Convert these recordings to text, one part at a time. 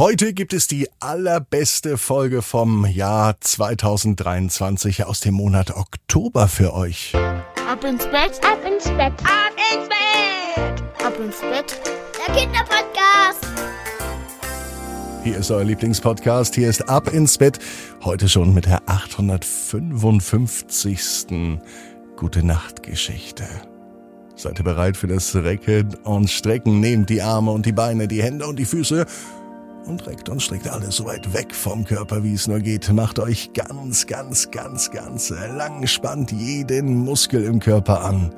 Heute gibt es die allerbeste Folge vom Jahr 2023 aus dem Monat Oktober für euch. Ab ins Bett, ab ins Bett, ab ins Bett, ab ins Bett. Der Kinderpodcast. Hier ist euer Lieblingspodcast. Hier ist Ab ins Bett. Heute schon mit der 855. Gute Nacht Geschichte. Seid ihr bereit für das Recken und Strecken? Nehmt die Arme und die Beine, die Hände und die Füße und reckt und streckt alles so weit weg vom Körper, wie es nur geht. Macht euch ganz, ganz, ganz, ganz lang, spannt jeden Muskel im Körper an.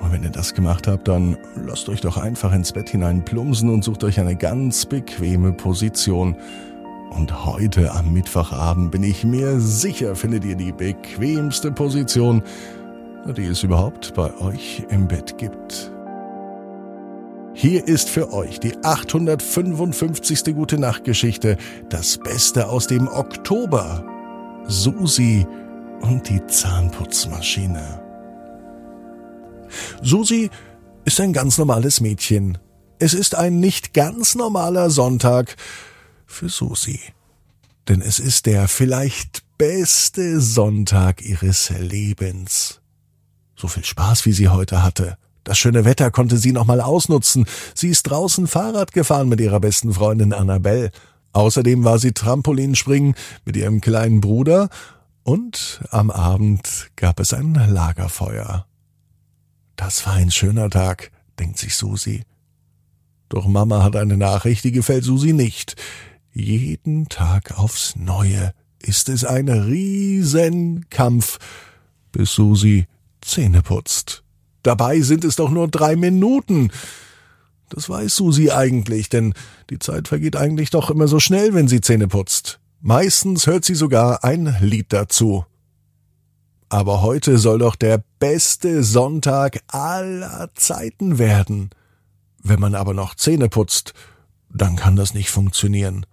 Und wenn ihr das gemacht habt, dann lasst euch doch einfach ins Bett hinein plumsen und sucht euch eine ganz bequeme Position. Und heute am Mittwochabend bin ich mir sicher, findet ihr die bequemste Position, die es überhaupt bei euch im Bett gibt. Hier ist für euch die 855. Gute Nacht Geschichte, das Beste aus dem Oktober. Susi und die Zahnputzmaschine. Susi ist ein ganz normales Mädchen. Es ist ein nicht ganz normaler Sonntag für Susi. Denn es ist der vielleicht beste Sonntag ihres Lebens. So viel Spaß, wie sie heute hatte. Das schöne Wetter konnte sie noch mal ausnutzen. Sie ist draußen Fahrrad gefahren mit ihrer besten Freundin Annabelle. Außerdem war sie Trampolinspringen mit ihrem kleinen Bruder und am Abend gab es ein Lagerfeuer. Das war ein schöner Tag, denkt sich Susi. Doch Mama hat eine Nachricht, die gefällt Susi nicht. Jeden Tag aufs Neue ist es ein Riesenkampf, bis Susi Zähne putzt. Dabei sind es doch nur drei Minuten. Das weiß Susi eigentlich, denn die Zeit vergeht eigentlich doch immer so schnell, wenn sie Zähne putzt. Meistens hört sie sogar ein Lied dazu. Aber heute soll doch der beste Sonntag aller Zeiten werden. Wenn man aber noch Zähne putzt, dann kann das nicht funktionieren.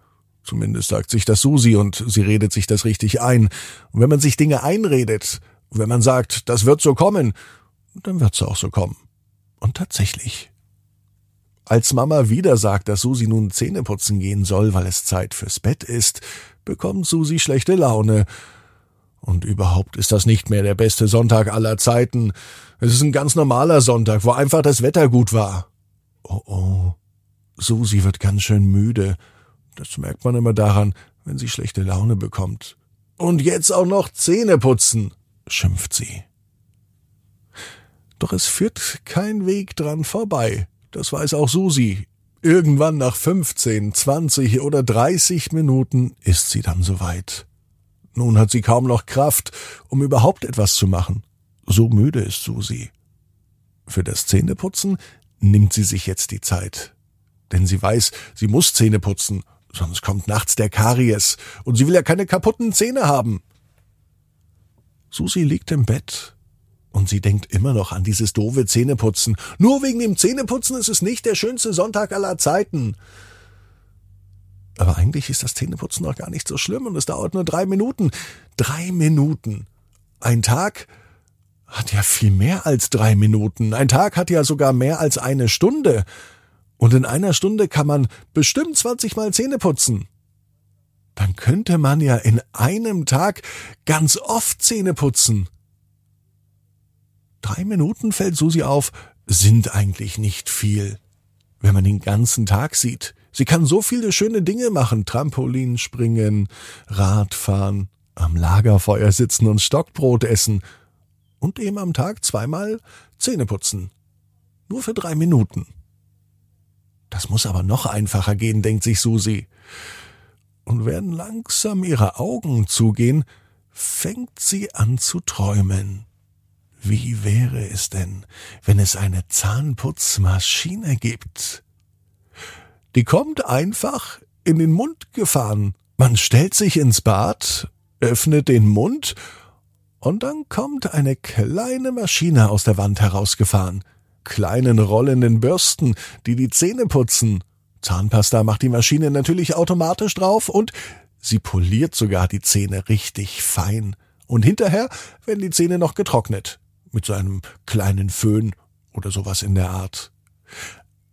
Zumindest sagt sich das Susi und sie redet sich das richtig ein. Und wenn man sich Dinge einredet, wenn man sagt, das wird so kommen, dann wird's auch so kommen. Und tatsächlich. Als Mama wieder sagt, dass Susi nun Zähne putzen gehen soll, weil es Zeit fürs Bett ist, bekommt Susi schlechte Laune. Und überhaupt ist das nicht mehr der beste Sonntag aller Zeiten. Es ist ein ganz normaler Sonntag, wo einfach das Wetter gut war. Oh oh. Susi wird ganz schön müde. Das merkt man immer daran, wenn sie schlechte Laune bekommt. Und jetzt auch noch Zähne putzen, schimpft sie. Doch es führt kein Weg dran vorbei. Das weiß auch Susi. Irgendwann nach 15, 20 oder 30 Minuten ist sie dann soweit. Nun hat sie kaum noch Kraft, um überhaupt etwas zu machen. So müde ist Susi. Für das Zähneputzen nimmt sie sich jetzt die Zeit. Denn sie weiß, sie muss Zähne putzen, sonst kommt nachts der Karies und sie will ja keine kaputten Zähne haben. Susi liegt im Bett und sie denkt immer noch an dieses doofe Zähneputzen. Nur wegen dem Zähneputzen ist es nicht der schönste Sonntag aller Zeiten. Aber eigentlich ist das Zähneputzen noch gar nicht so schlimm und es dauert nur drei Minuten. Drei Minuten. Ein Tag hat ja viel mehr als drei Minuten. Ein Tag hat ja sogar mehr als eine Stunde. Und in einer Stunde kann man bestimmt 20 Mal Zähne putzen. Dann könnte man ja in einem Tag ganz oft Zähne putzen. Drei Minuten fällt Susi auf, sind eigentlich nicht viel. Wenn man den ganzen Tag sieht. Sie kann so viele schöne Dinge machen. Trampolin springen, Radfahren, am Lagerfeuer sitzen und Stockbrot essen. Und eben am Tag zweimal Zähne putzen. Nur für drei Minuten. Das muss aber noch einfacher gehen, denkt sich Susi. Und werden langsam ihre Augen zugehen, fängt sie an zu träumen. Wie wäre es denn, wenn es eine Zahnputzmaschine gibt? Die kommt einfach in den Mund gefahren. Man stellt sich ins Bad, öffnet den Mund und dann kommt eine kleine Maschine aus der Wand herausgefahren. Kleinen rollenden Bürsten, die die Zähne putzen. Zahnpasta macht die Maschine natürlich automatisch drauf und sie poliert sogar die Zähne richtig fein. Und hinterher werden die Zähne noch getrocknet mit so einem kleinen Föhn oder sowas in der Art.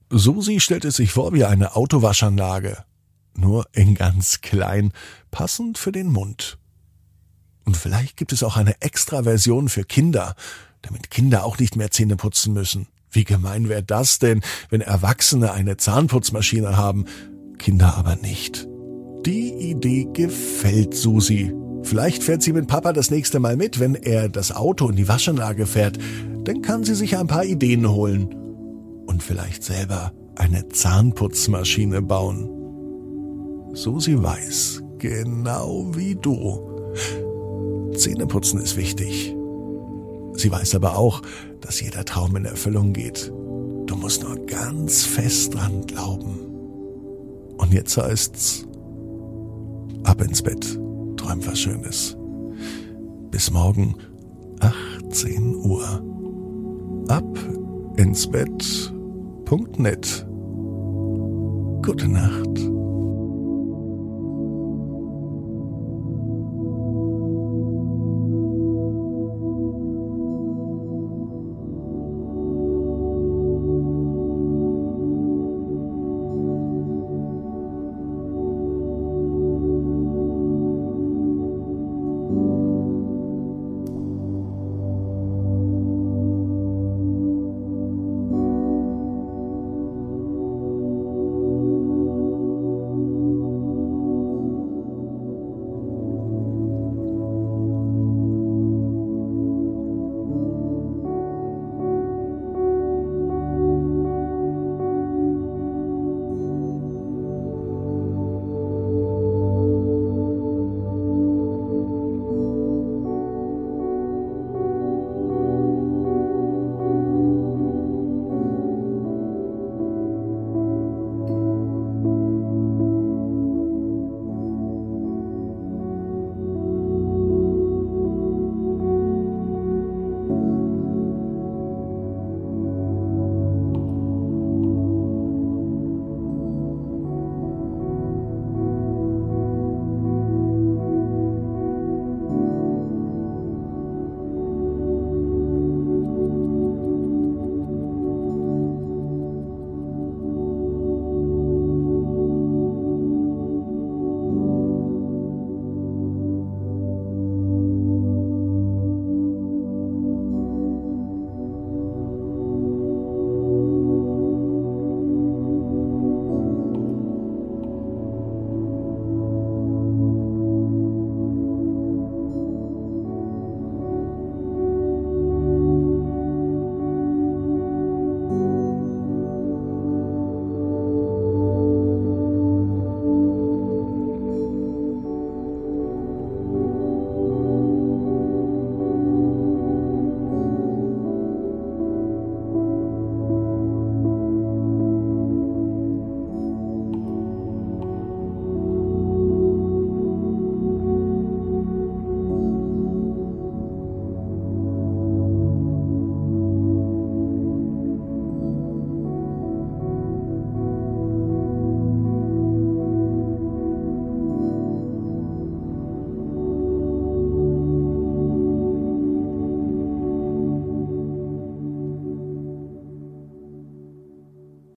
Susi stellt es sich vor wie eine Autowaschanlage. Nur in ganz klein, passend für den Mund. Und vielleicht gibt es auch eine Extra-Version für Kinder, damit Kinder auch nicht mehr Zähne putzen müssen. Wie gemein wäre das denn, wenn Erwachsene eine Zahnputzmaschine haben, Kinder aber nicht. Die Idee gefällt Susi. Vielleicht fährt sie mit Papa das nächste Mal mit, wenn er das Auto in die Waschanlage fährt. Dann kann sie sich ein paar Ideen holen. Und vielleicht selber eine Zahnputzmaschine bauen. Susi weiß, genau wie du. Zähneputzen ist wichtig. Sie weiß aber auch, dass jeder Traum in Erfüllung geht. Du musst nur ganz fest dran glauben. Und jetzt heißt's ab ins Bett, träum was Schönes. Bis morgen 18 Uhr. Ab ins Bett.net. Gute Nacht.